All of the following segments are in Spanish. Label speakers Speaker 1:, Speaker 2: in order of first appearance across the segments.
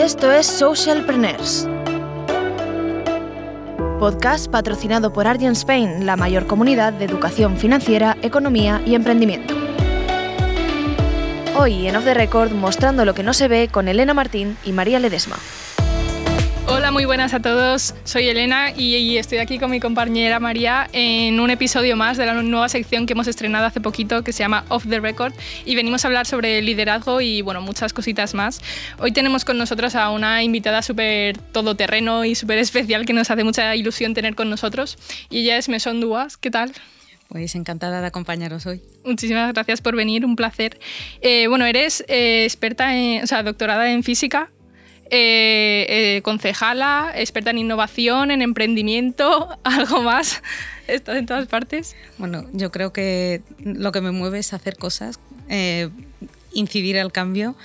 Speaker 1: Esto es Socialpreneurs. Podcast patrocinado por Argent Spain, la mayor comunidad de educación financiera, economía y emprendimiento. Hoy en Off the Record mostrando lo que no se ve con Elena Martín y María Ledesma.
Speaker 2: Hola, muy buenas a todos. Soy Elena y estoy aquí con mi compañera María en un episodio más de la nueva sección que hemos estrenado hace poquito que se llama Off the Record y venimos a hablar sobre liderazgo y bueno, muchas cositas más. Hoy tenemos con nosotros a una invitada súper todoterreno y súper especial que nos hace mucha ilusión tener con nosotros y ella es Mesón Duas. ¿Qué tal?
Speaker 3: Pues encantada de acompañaros hoy.
Speaker 2: Muchísimas gracias por venir, un placer. Eh, bueno, eres eh, experta, en, o sea, doctorada en física eh, eh, concejala, experta en innovación, en emprendimiento, algo más. Estás en todas partes.
Speaker 3: Bueno, yo creo que lo que me mueve es hacer cosas. Eh, incidir al cambio,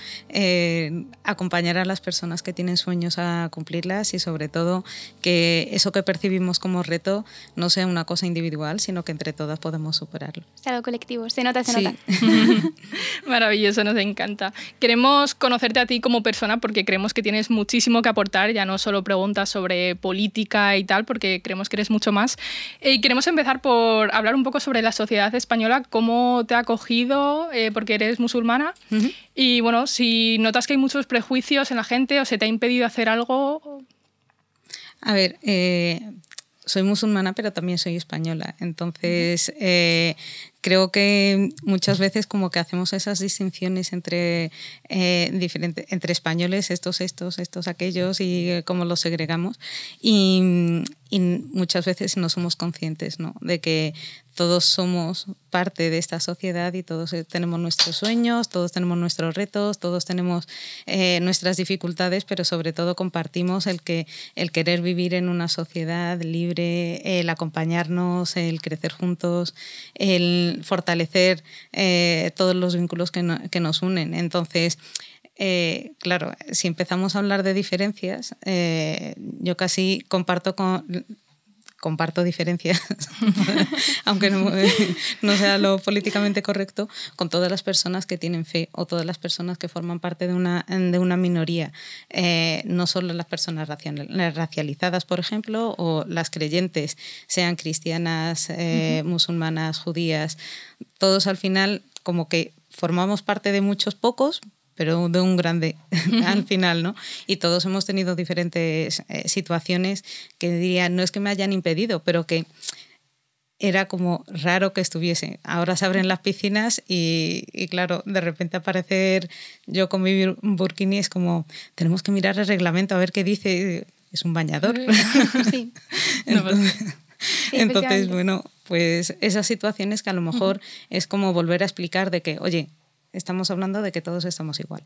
Speaker 3: acompañar a las personas que tienen sueños a cumplirlas y sobre todo que eso que percibimos como reto no sea una cosa individual, sino que entre todas podemos superarlo.
Speaker 4: Es algo colectivo, se nota, se nota.
Speaker 2: Maravilloso, nos encanta. Queremos conocerte a ti como persona porque creemos que tienes muchísimo que aportar, ya no solo preguntas sobre política y tal, porque creemos que eres mucho más. Eh, y queremos empezar por hablar un poco sobre la sociedad española, cómo te ha acogido, eh, porque eres musulmana. Y bueno, si notas que hay muchos prejuicios en la gente o se te ha impedido hacer algo.
Speaker 3: A ver, eh, soy musulmana, pero también soy española. Entonces, eh, creo que muchas veces como que hacemos esas distinciones entre, eh, entre españoles, estos, estos, estos, aquellos, y eh, cómo los segregamos. Y, y, muchas veces no somos conscientes ¿no? de que todos somos parte de esta sociedad y todos eh, tenemos nuestros sueños, todos tenemos nuestros retos, todos tenemos eh, nuestras dificultades, pero sobre todo compartimos el, que, el querer vivir en una sociedad libre, el acompañarnos, el crecer juntos, el fortalecer eh, todos los vínculos que, que, nos unen. Entonces, claro, si empezamos a hablar de diferencias, yo casi comparto con comparto diferencias, aunque no, sea lo políticamente correcto, con todas las personas que tienen fe o todas las personas que forman parte de una, de una minoría, eh, no solo las personas racializadas, por ejemplo, o las creyentes, sean cristianas, eh, musulmanas, judías, todos al final como que formamos parte de muchos pocos, pero de un grande al final, ¿no? Y todos hemos tenido diferentes eh, situaciones que diría, no es que me hayan impedido, pero que era como raro que estuviese. Ahora se abren las piscinas y, claro, de repente aparecer yo con mi burkini es como, tenemos que mirar el reglamento a ver qué dice, es un bañador. Sí. entonces, bueno, pues esas situaciones que a lo mejor es como volver a explicar de que, oye, estamos hablando de que todos estamos igual.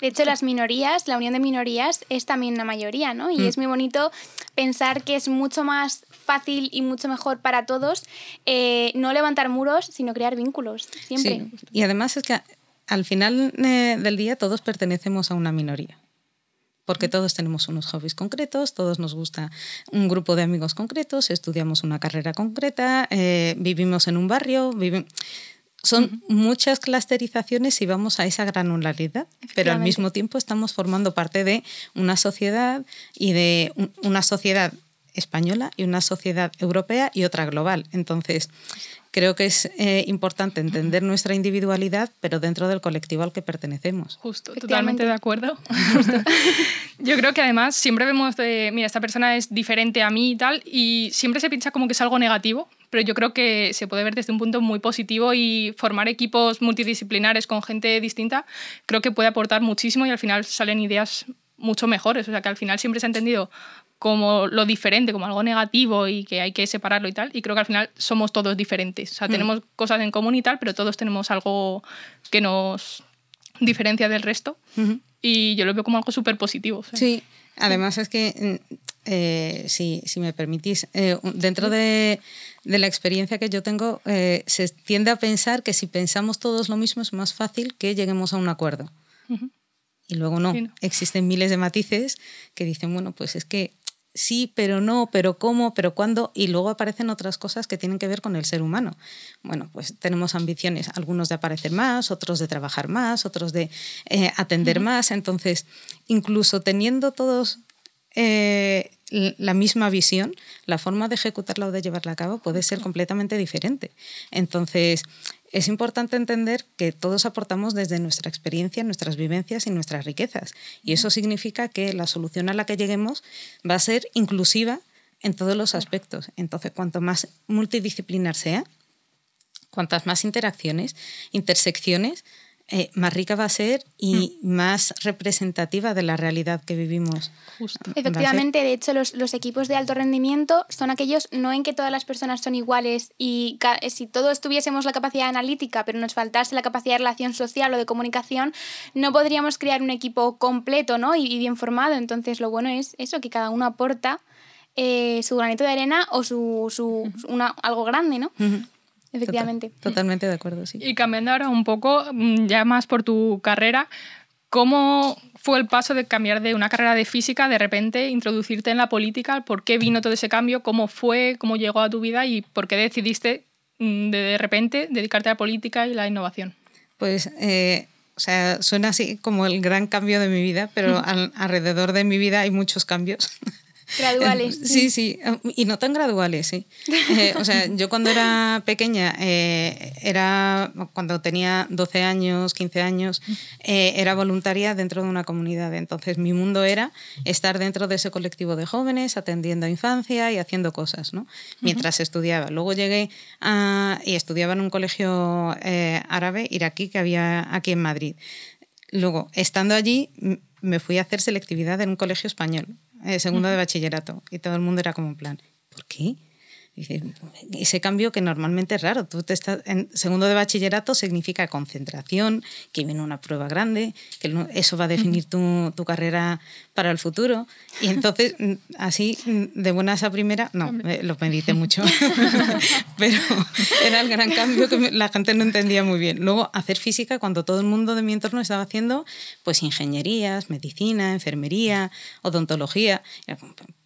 Speaker 4: De hecho, las minorías, la unión de minorías es también una mayoría, ¿no? Y mm. es muy bonito pensar que es mucho más fácil y mucho mejor para todos eh, no levantar muros, sino crear vínculos, siempre.
Speaker 3: Sí. Y además es que al final eh, del día todos pertenecemos a una minoría porque todos tenemos unos hobbies concretos, todos nos gusta un grupo de amigos concretos, estudiamos una carrera concreta, eh, vivimos en un barrio, vivimos son muchas clusterizaciones y vamos a esa granularidad, pero al mismo tiempo estamos formando parte de una sociedad y de una sociedad española y una sociedad europea y otra global. Entonces, creo que es eh, importante entender nuestra individualidad, pero dentro del colectivo al que pertenecemos.
Speaker 2: Justo, totalmente de acuerdo. Yo creo que además siempre vemos de, mira, esta persona es diferente a mí y tal, y siempre se piensa como que es algo negativo, pero yo creo que se puede ver desde un punto muy positivo y formar equipos multidisciplinares con gente distinta creo que puede aportar muchísimo y al final salen ideas mucho mejores. O sea, que al final siempre se ha entendido como lo diferente, como algo negativo y que hay que separarlo y tal. Y creo que al final somos todos diferentes. O sea, mm. tenemos cosas en común y tal, pero todos tenemos algo que nos diferencia del resto. Y yo lo veo como algo súper positivo.
Speaker 3: Sí, además es que, mm, eh, si, si, me permitís, eh, dentro de, de la experiencia que yo tengo, eh, se tiende a pensar que si pensamos todos lo mismo es más fácil que lleguemos a un acuerdo. Y luego no. Existen miles de matices que dicen, bueno, pues es que sí, pero no, pero cómo, pero cuándo, y luego aparecen otras cosas que tienen que ver con el ser humano. Bueno, pues tenemos ambiciones, algunos de aparecer más, otros de trabajar más, otros de eh, atender más, entonces, incluso teniendo todos eh, la misma visión, la forma de ejecutarla o de llevarla a cabo puede ser completamente diferente. Entonces, es importante entender que todos aportamos desde nuestra experiencia, nuestras vivencias y nuestras riquezas. Y eso significa que la solución a la que lleguemos va a ser inclusiva en todos los aspectos. Entonces, cuanto más multidisciplinar sea, cuantas más interacciones, intersecciones, eh, más rica va a ser y mm. más representativa de la realidad que vivimos.
Speaker 4: Efectivamente, de hecho, los, los, equipos de alto rendimiento son aquellos no en que todas las personas son iguales y eh, si todos tuviésemos la capacidad analítica, pero nos faltase la capacidad de relación social o de comunicación, no podríamos crear un equipo completo ¿no? y, bien formado. Entonces, lo bueno es eso, que cada uno aporta eh, su granito de arena o su, su una, algo grande, ¿no? Efectivamente.
Speaker 3: totalmente de acuerdo, sí.
Speaker 2: Y cambiando ahora un poco, mm, ya más por tu carrera, ¿cómo fue el paso de cambiar de una carrera de física, de repente introducirte en la política? ¿Por qué vino todo ese cambio? ¿Cómo fue? ¿Cómo llegó a tu vida? ¿Y por qué decidiste mm, de, de repente dedicarte a la política y la innovación?
Speaker 3: Pues... Eh, o sea, suena así como el gran cambio de mi vida, pero alrededor de mi vida hay muchos cambios.
Speaker 4: Graduales.
Speaker 3: Sí, sí, y no tan graduales, sí. Eh, o sea, yo cuando era pequeña, eh, era cuando tenía 12 años, 15 años, eh, era voluntaria dentro de una comunidad. Entonces mi mundo era estar dentro de ese colectivo de jóvenes, atendiendo a infancia y haciendo cosas, ¿no? Mientras estudiaba. Luego llegué a, y estudiaba en un colegio árabe, iraquí, que había aquí en Madrid. Luego, estando allí, me fui a hacer selectividad en un colegio español eh, segundo de bachillerato, y todo el mundo era como en plan, ¿por qué? Ese cambio que normalmente es raro. Tú te estás, en segundo de bachillerato significa concentración, que viene una prueba grande, que eso va a definir tu, tu carrera para el futuro. Y entonces, así, de buenas a primera, no, lo medité mucho, pero era el gran cambio que la gente no entendía muy bien. Luego, hacer física cuando todo el mundo de mi entorno estaba haciendo pues ingenierías, medicina, enfermería, odontología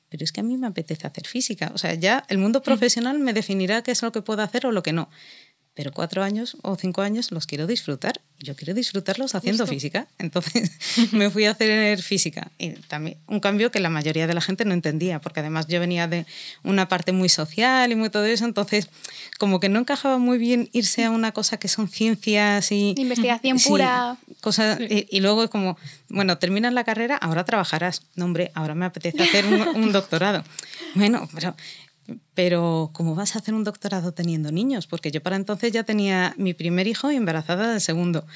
Speaker 3: pero es que a mí me apetece hacer física. O sea, ya el mundo profesional me definirá qué es lo que puedo hacer o lo que no pero cuatro años o cinco años los quiero disfrutar. Yo quiero disfrutarlos haciendo física. Entonces me fui a hacer física. Y también un cambio que la mayoría de la gente no entendía, porque además yo venía de una parte muy social y muy todo eso. Entonces, como que no encajaba muy bien irse a una cosa que son ciencias y.
Speaker 4: Investigación pura.
Speaker 3: Cosas, y, luego es como, bueno, terminas la carrera, ahora trabajarás. No, hombre, ahora me apetece hacer un, un doctorado. Bueno, pero pero ¿cómo vas a hacer un doctorado teniendo niños? Porque yo para entonces ya tenía mi primer hijo y embarazada del segundo.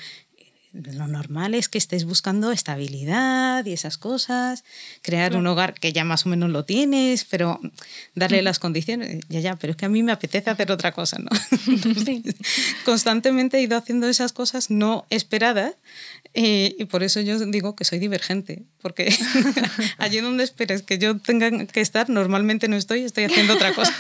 Speaker 3: Lo normal es que estés buscando estabilidad y esas cosas, crear un hogar que ya más o menos lo tienes, pero darle las condiciones, ya, ya, pero es que a mí me apetece hacer otra cosa, ¿no? constantemente he ido haciendo esas cosas no esperadas eh, y por eso yo digo que soy divergente, porque allí donde esperes que yo tenga que estar, normalmente no estoy, estoy haciendo otra cosa.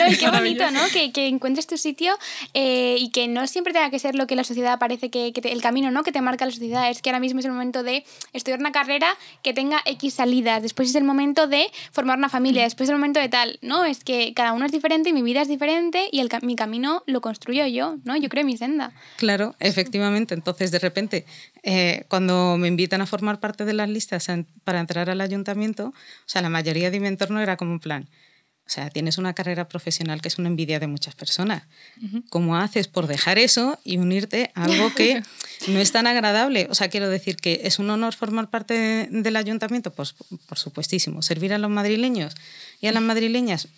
Speaker 4: no, y qué bonito, ¿no? Que, que encuentres tu sitio eh, y que no siempre tenga que ser lo que la sociedad parece que, que el camino, ¿no? Que te marca la sociedad. Es que ahora mismo es el momento de estudiar una carrera que tenga X salidas, después es el momento de formar una familia, después es el momento de tal, ¿no? Es que cada uno es diferente, mi vida es diferente y el, mi camino lo construyo yo, ¿no? Yo creo mi senda.
Speaker 3: Claro, efectivamente. Entonces, de repente, eh, cuando me invitan a formar parte de las listas para entrar al ayuntamiento, o sea, la mayoría de mi entorno era como un plan. O sea, tienes una carrera profesional que es una envidia de muchas personas. ¿Cómo haces por dejar eso y unirte a algo que no es tan agradable? O sea, quiero decir que es un honor formar parte del ayuntamiento, pues por supuestísimo. Servir a los madrileños y a las madrileñas,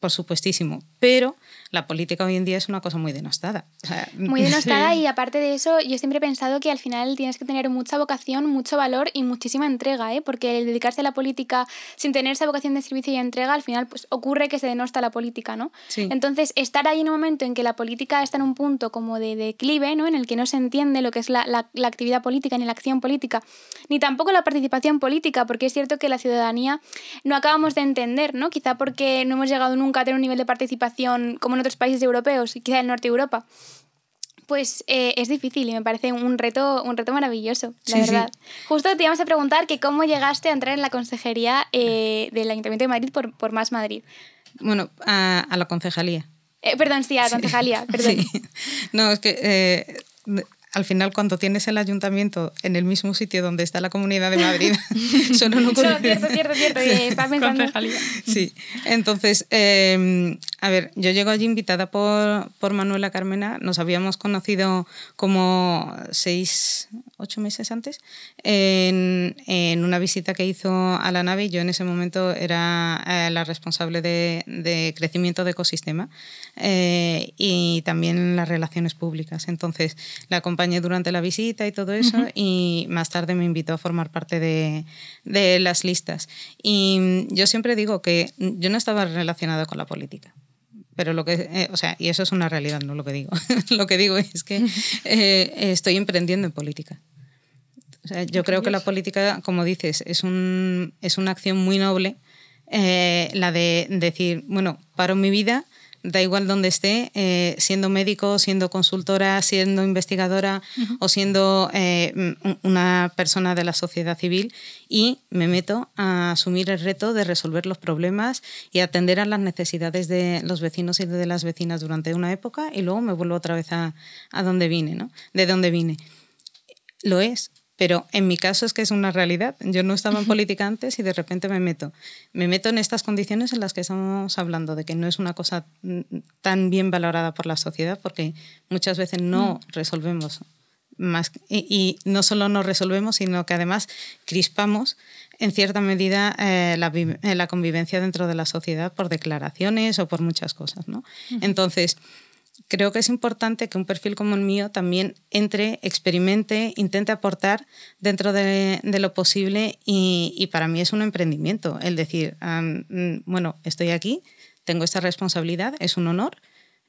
Speaker 3: por supuestísimo. Pero la política hoy en día es una cosa muy denostada.
Speaker 4: muy denostada y aparte de eso, yo siempre he pensado que al final tienes que tener mucha vocación, mucho valor y muchísima entrega, ¿eh? porque el dedicarse a la política sin tener esa vocación de servicio y entrega, al final pues ocurre que se denosta la política, ¿no? Entonces, estar ahí en un momento en que la política está en un punto como de declive, ¿no? En el que no se entiende lo que es la, la, la actividad política ni la acción política, ni tampoco la participación política, porque es cierto que la ciudadanía no acabamos de entender, ¿no? Quizá porque no hemos llegado nunca a tener un nivel de participación como otros países europeos y quizá el norte de Europa Pues eh, es difícil y me parece un reto, un reto maravilloso, la verdad. Justo te íbamos a preguntar que cómo llegaste a entrar en la consejería eh, del Ayuntamiento de Madrid por, por Más Madrid.
Speaker 3: Bueno, a, la concejalía.
Speaker 4: Eh, perdón, sí, a la concejalía, perdón.
Speaker 3: No, es que al final cuando tienes el ayuntamiento en el mismo sitio donde está la Comunidad de Madrid,
Speaker 4: solo no ocurre. cierto, cierto, cierto, pensando.
Speaker 3: Sí, entonces, em, a ver, yo llego allí invitada por, por Manuela Carmena, nos habíamos conocido como seis, ocho meses antes, en, en una visita que hizo a la nave yo en ese momento era eh, la responsable de, de, crecimiento de ecosistema eh, y también las relaciones públicas. Entonces, la acompañé durante la visita y todo eso y más tarde me invitó a formar parte de, de las listas. Y yo siempre digo que yo no estaba relacionada con la política pero lo que, eh, o sea, y eso es una realidad, no lo que digo. lo que digo es que eh, estoy emprendiendo en política. O sea, yo creo que la política, como dices, es, un, es una acción muy noble, eh, la de decir, bueno, paro mi vida da igual donde esté, eh, siendo médico, siendo consultora, siendo investigadora o siendo eh, una persona de la sociedad civil y me meto a asumir el reto de resolver los problemas y atender a las necesidades de los vecinos y de las vecinas durante una época y luego me vuelvo otra vez a, a donde vine, ¿no? De dónde vine. Lo es, pero en mi caso es que es una realidad. Yo no estaba en política antes y de repente me meto. Me meto en estas condiciones en las que estamos hablando, de que no es una cosa mm, tan bien valorada por la sociedad, porque muchas veces no mm. resolvemos más. Y, no solo no resolvemos, sino que además crispamos en cierta medida eh, eh, la, convivencia dentro de la sociedad por declaraciones o por muchas cosas. ¿no? Entonces, creo que es importante que un perfil como el mío también entre, experimente, intente aportar dentro de, lo posible y, para mí es un emprendimiento el decir, mm, bueno, estoy aquí, tengo esta responsabilidad, es un honor.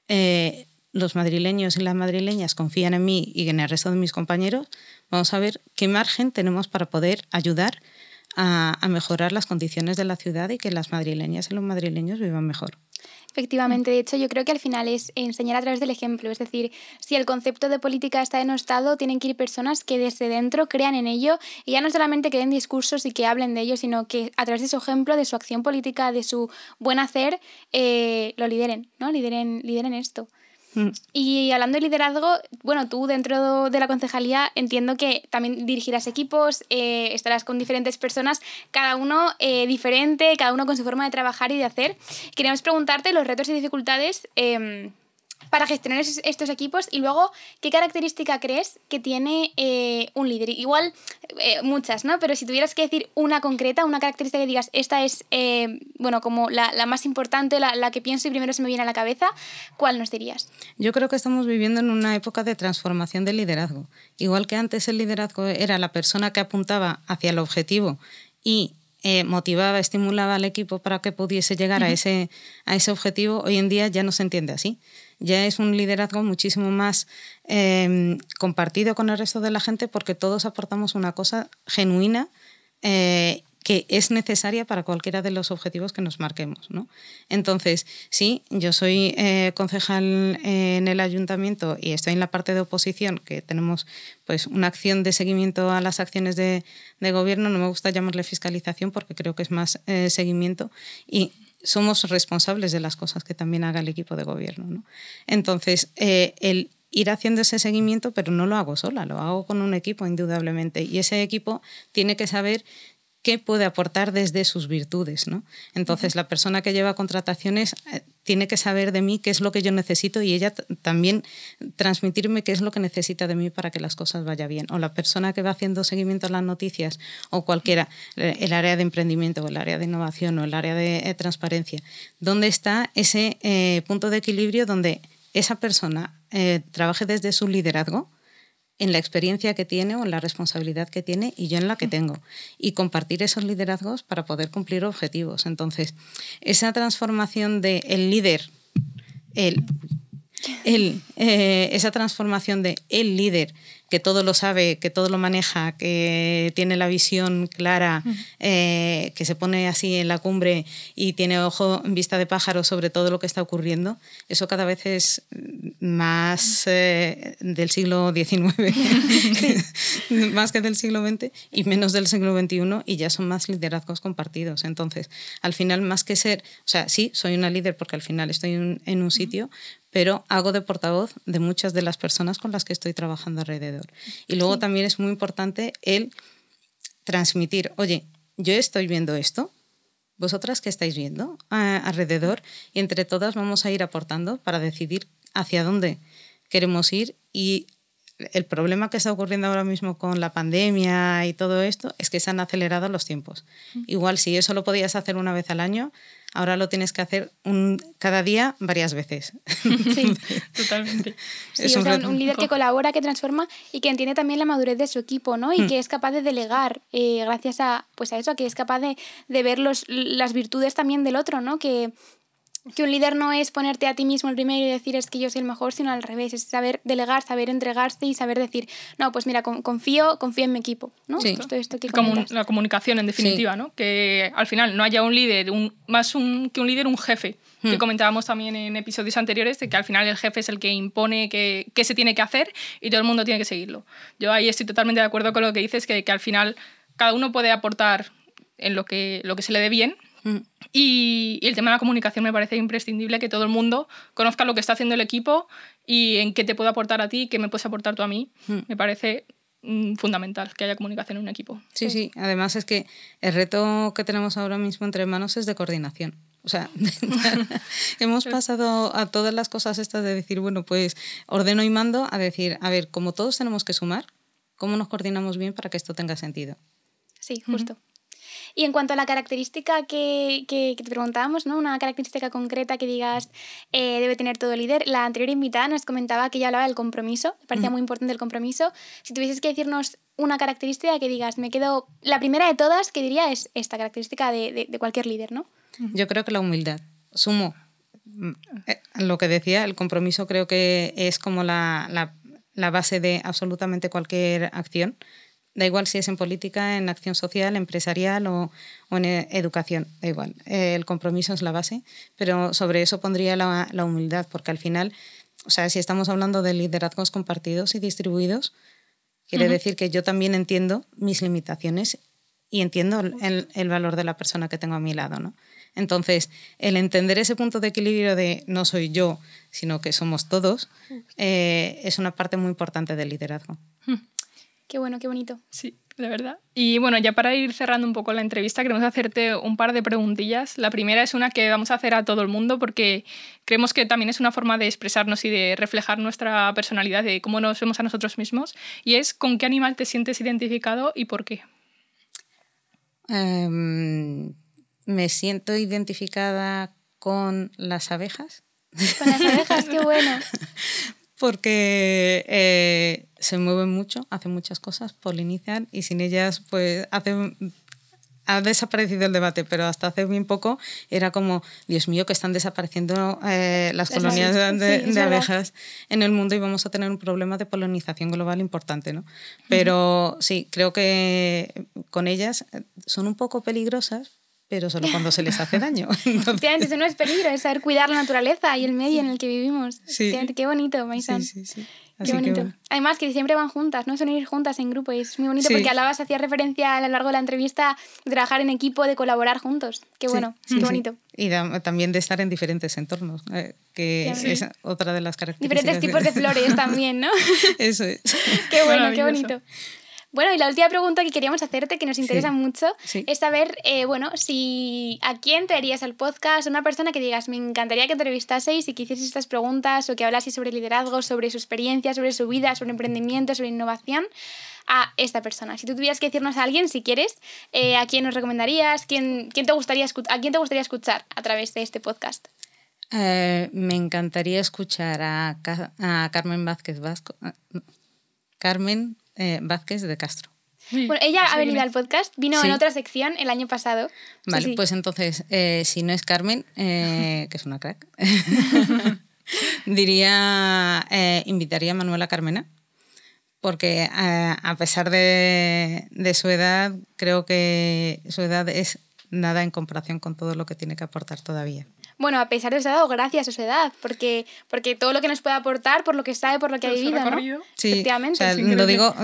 Speaker 3: Eh, los madrileños y las madrileñas confían en mí y en el resto de mis compañeros, vamos a ver qué margen tenemos para poder ayudar a, a mejorar las condiciones de la ciudad y que las madrileñas y los madrileños vivan mejor.
Speaker 4: Efectivamente, de hecho yo creo que al final es enseñar a través del ejemplo, es decir, si el concepto de política está denostado, tienen que ir personas que desde dentro crean en ello y ya no solamente que den discursos y que hablen de ello, sino que a través de su ejemplo, de su acción política, de su buen hacer, eh, lo lideren, ¿no? Lideren, lideren esto. Mm. Y hablando de liderazgo, bueno, tú dentro de la concejalía entiendo que también dirigirás equipos, eh, estarás con diferentes personas, cada uno eh, diferente, cada uno con su forma de trabajar y de hacer. Queríamos preguntarte los retos y dificultades em, para gestionar estos equipos y luego qué característica crees que tiene eh, un líder. Igual eh, muchas, ¿no? Pero si tuvieras que decir una concreta, una característica que digas, esta es, eh, bueno, como la, más importante, la, la, que pienso y primero se me viene a la cabeza, ¿cuál nos dirías?
Speaker 3: Yo creo que estamos viviendo en una época de transformación del liderazgo. Igual que antes el liderazgo era la persona que apuntaba hacia el objetivo y motivaba, estimulaba al equipo para que pudiese llegar a, ese, a ese objetivo, hoy en día ya no se entiende así ya es un liderazgo muchísimo más em, compartido con el resto de la gente porque todos aportamos una cosa genuina eh, que es necesaria para cualquiera de los objetivos que nos marquemos. ¿no? Entonces, sí, yo soy eh, concejal en el ayuntamiento y estoy en la parte de oposición, que tenemos pues, una acción de seguimiento a las acciones de, de gobierno. No me gusta llamarle fiscalización porque creo que es más eh, seguimiento. Y somos responsables de las cosas que también haga el equipo de gobierno. ¿no? Entonces, eh, el ir haciendo ese seguimiento, pero no lo hago sola, lo hago con un equipo indudablemente. Y ese equipo tiene que saber qué puede aportar desde sus virtudes. ¿no? Entonces, la persona que lleva contrataciones eh, tiene que saber de mí qué es lo que yo necesito y ella también transmitirme qué es lo que necesita de mí para que las cosas vayan bien. O la persona que va haciendo seguimiento a las noticias o cualquiera, eh, el área de emprendimiento o el área de innovación o el área de eh, transparencia, ¿dónde está ese punto de equilibrio donde esa persona trabaje desde su liderazgo? En la experiencia que tiene o en la responsabilidad que tiene y yo en la que tengo. Y compartir esos liderazgos para poder cumplir objetivos. Entonces, esa transformación del el líder, el él, eh, esa transformación de el líder que todo lo sabe, que todo lo maneja, que tiene la visión clara, eh, que se pone así en la cumbre y tiene ojo en vista de pájaro sobre todo lo que está ocurriendo, eso cada vez es más eh, del siglo XIX, más que del siglo XX y menos del siglo XXI y ya son más liderazgos compartidos. Entonces, al final, más que ser, o sea, sí, soy una líder porque al final estoy en un sitio, pero hago de portavoz de muchas de las personas con las que estoy trabajando alrededor. Y luego también es muy importante el transmitir, oye, yo estoy viendo esto, vosotras qué estáis viendo ah, alrededor y entre todas vamos a ir aportando para decidir hacia dónde queremos ir y el problema que está ocurriendo ahora mismo con la pandemia y todo esto es que se han acelerado los tiempos. Igual si eso lo podías hacer una vez al año, ahora lo tienes que hacer un, cada día varias veces.
Speaker 2: Sí, totalmente.
Speaker 4: es un, líder que colabora, que transforma y que entiende también la madurez de su equipo, ¿no? Y mm. que es capaz de delegar eh, gracias a, pues a eso, que es capaz de, de ver los, las virtudes también del otro, ¿no? Que, que un líder no es ponerte a ti mismo el primero y decir es que yo soy el mejor, sino al revés, es saber delegar, saber entregarse y saber decir, no, pues mira, confío, confío en mi equipo, ¿no?
Speaker 2: Sí. Esto, esto que Como la comunicación en definitiva, ¿no? Que al final no haya un líder, un, más un, que un líder, un jefe, que hmm. comentábamos también en episodios anteriores, de que al final el jefe es el que impone qué que se tiene que hacer y todo el mundo tiene que seguirlo. Yo ahí estoy totalmente de acuerdo con lo que dices, que, que al final cada uno puede aportar en lo que, lo que se le dé bien, Mm. Y, el tema de la comunicación me parece imprescindible que todo el mundo conozca lo que está haciendo el equipo y en qué te puedo aportar a ti, qué me puedes aportar tú a mí. Mm. Me parece mm, fundamental que haya comunicación en un equipo.
Speaker 3: Sí, sí, Además es que el reto que tenemos ahora mismo entre manos es de coordinación. O sea, hemos pasado a todas las cosas estas de decir, bueno, pues ordeno y mando a decir, a ver, como todos tenemos que sumar, ¿cómo nos coordinamos bien para que esto tenga sentido?
Speaker 4: Sí, justo. Y en cuanto a la característica que, que, te preguntábamos, ¿no? una característica concreta que digas eh, debe tener todo líder, la anterior invitada nos comentaba que ella hablaba del compromiso, me parecía muy importante el compromiso. Si tuvieses que decirnos una característica que digas, me quedo, la primera de todas que diría es esta característica de, de, cualquier líder, ¿no?
Speaker 3: Yo creo que la humildad. Sumo eh, lo que decía, el compromiso creo que es como la, la, la base de absolutamente cualquier acción. Da igual si es en política, en acción social, empresarial o, en e, educación, da igual. El compromiso es la base, pero sobre eso pondría la, humildad, porque al final, o sea, si estamos hablando de liderazgos compartidos y distribuidos, quiere decir que yo también entiendo mis limitaciones y entiendo el, valor de la persona que tengo a mi lado, ¿no? Entonces, el entender ese punto de equilibrio de no soy yo, sino que somos todos, eh, es una parte muy importante del liderazgo.
Speaker 4: Qué bueno, qué bonito.
Speaker 2: Sí, de verdad. Y bueno, ya para ir cerrando un poco la entrevista, queremos hacerte un par de preguntillas. La primera es una que vamos a hacer a todo el mundo porque creemos que también es una forma de expresarnos y de reflejar nuestra personalidad, de cómo nos vemos a nosotros mismos. Y es, ¿con qué animal te sientes identificado y por qué?
Speaker 3: Em, me siento identificada con las abejas.
Speaker 4: Con las abejas, qué bueno.
Speaker 3: porque eh, se mueven mucho, hacen muchas cosas, polinizan y sin ellas pues hacen ha desaparecido el debate, pero hasta hace bien poco era como, Dios mío, que están desapareciendo eh, las colonias de, abejas en el mundo y vamos a tener un problema de polinización global importante, ¿no? Pero sí, creo que con ellas eh, son un poco peligrosas, pero solo cuando se les hace daño.
Speaker 4: Entonces... eso no es peligro, es saber cuidar la naturaleza y el medio en el que vivimos. Sí. Qué bonito, Maisan. Sí, sí, sí. Qué bonito. Además, que siempre van juntas, ¿no? Son ir juntas en grupo y es muy bonito porque hablabas, hacías referencia a lo largo de la entrevista de trabajar en equipo, de colaborar juntos. Qué bueno, qué bonito.
Speaker 3: Y también de estar en diferentes entornos, eh, que es otra de las características.
Speaker 4: Diferentes tipos de flores también, ¿no?
Speaker 3: Eso es.
Speaker 4: qué bueno, qué bonito. Bueno, y la última pregunta que queríamos hacerte, que nos interesa mucho, es saber, eh, bueno, si a quién traerías al podcast, una persona que digas, me encantaría que entrevistaseis y que hicieseis estas preguntas o que hablaseis sobre liderazgo, sobre su experiencia, sobre su vida, sobre emprendimiento, sobre innovación, a esta persona. Si tú tuvieras que decirnos a alguien, si quieres, eh, ¿a quién nos recomendarías? ¿Quién, quién te gustaría ¿A quién te gustaría escuchar a través de este podcast?
Speaker 3: Eh, me encantaría escuchar a, a Carmen Vázquez Vasco. Carmen eh, Vázquez de Castro.
Speaker 4: Bueno, ella ha venido al podcast, vino en otra sección el año pasado.
Speaker 3: Vale, pues entonces, eh, si no es Carmen, eh, que es una crack, Diría, eh, invitaría a Manuela Carmena, porque eh, a pesar de, de su edad, creo que su edad es nada en comparación con todo lo que tiene que aportar todavía.
Speaker 4: Bueno, a pesar de su edad o gracias a su edad, porque, porque todo lo que nos puede aportar por lo que sabe, por lo que ha vivido, ¿no?
Speaker 3: Sí,
Speaker 4: Efectivamente.
Speaker 3: o sea, lo digo,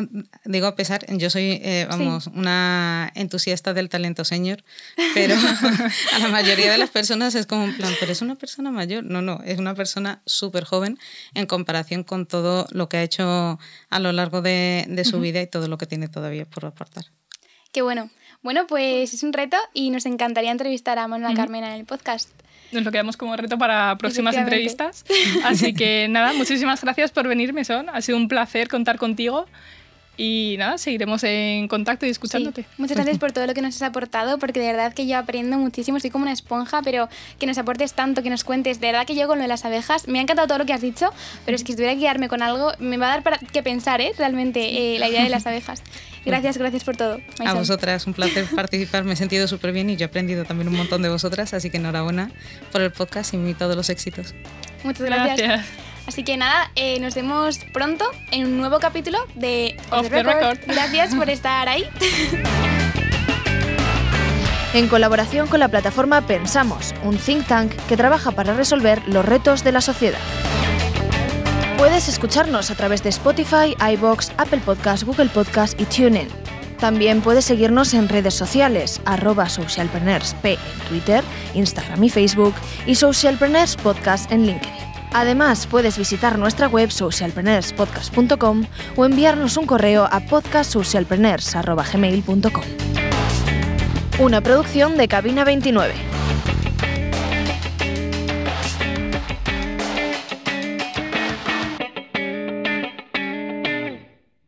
Speaker 3: digo a pesar, yo soy, eh, vamos, una entusiasta del talento senior, pero a la mayoría de las personas es como un plan, pero es una persona mayor. No, no, es una persona súper joven en comparación con todo lo que ha hecho a lo largo de, de su vida y todo lo que tiene todavía por aportar.
Speaker 4: Qué bueno. Bueno, pues es un reto y nos encantaría entrevistar a Manuela Carmena en el podcast.
Speaker 2: Nos lo quedamos como reto para próximas entrevistas. Así que nada, muchísimas gracias por venir, Mesón. Ha sido un placer contar contigo. Y nada, seguiremos en contacto y escuchándote.
Speaker 4: Sí. Muchas gracias por todo lo que nos has aportado, porque de verdad que yo aprendo muchísimo, soy como una esponja, pero que nos aportes tanto, que nos cuentes. De verdad que yo con lo de las abejas, me ha encantado todo lo que has dicho, pero es que si tuviera que quedarme con algo, me va a dar para que pensar, ¿eh? Realmente, eh, la idea de las abejas. Gracias, gracias por todo.
Speaker 3: A vosotras, un placer participar, me he sentido súper bien y yo he aprendido también un montón de vosotras, así que enhorabuena por el podcast y todos los éxitos.
Speaker 4: Muchas gracias. Así que nada, eh, nos vemos pronto en un nuevo capítulo de
Speaker 2: Off the Record.
Speaker 4: Gracias por estar ahí.
Speaker 1: En colaboración con la plataforma Pensamos, un think tank que trabaja para resolver los retos de la sociedad. Puedes escucharnos a través de Spotify, iBox, Apple Podcast, Google Podcast y TuneIn. También puedes seguirnos en redes sociales, arroba socialpreneursp en Twitter, Instagram y Facebook y Socialpreneurs Podcast en LinkedIn. Además, puedes visitar nuestra web socialpreneurspodcast.com o enviarnos un correo a podcastsocialpreneurs.gmail.com. Una producción de Cabina 29.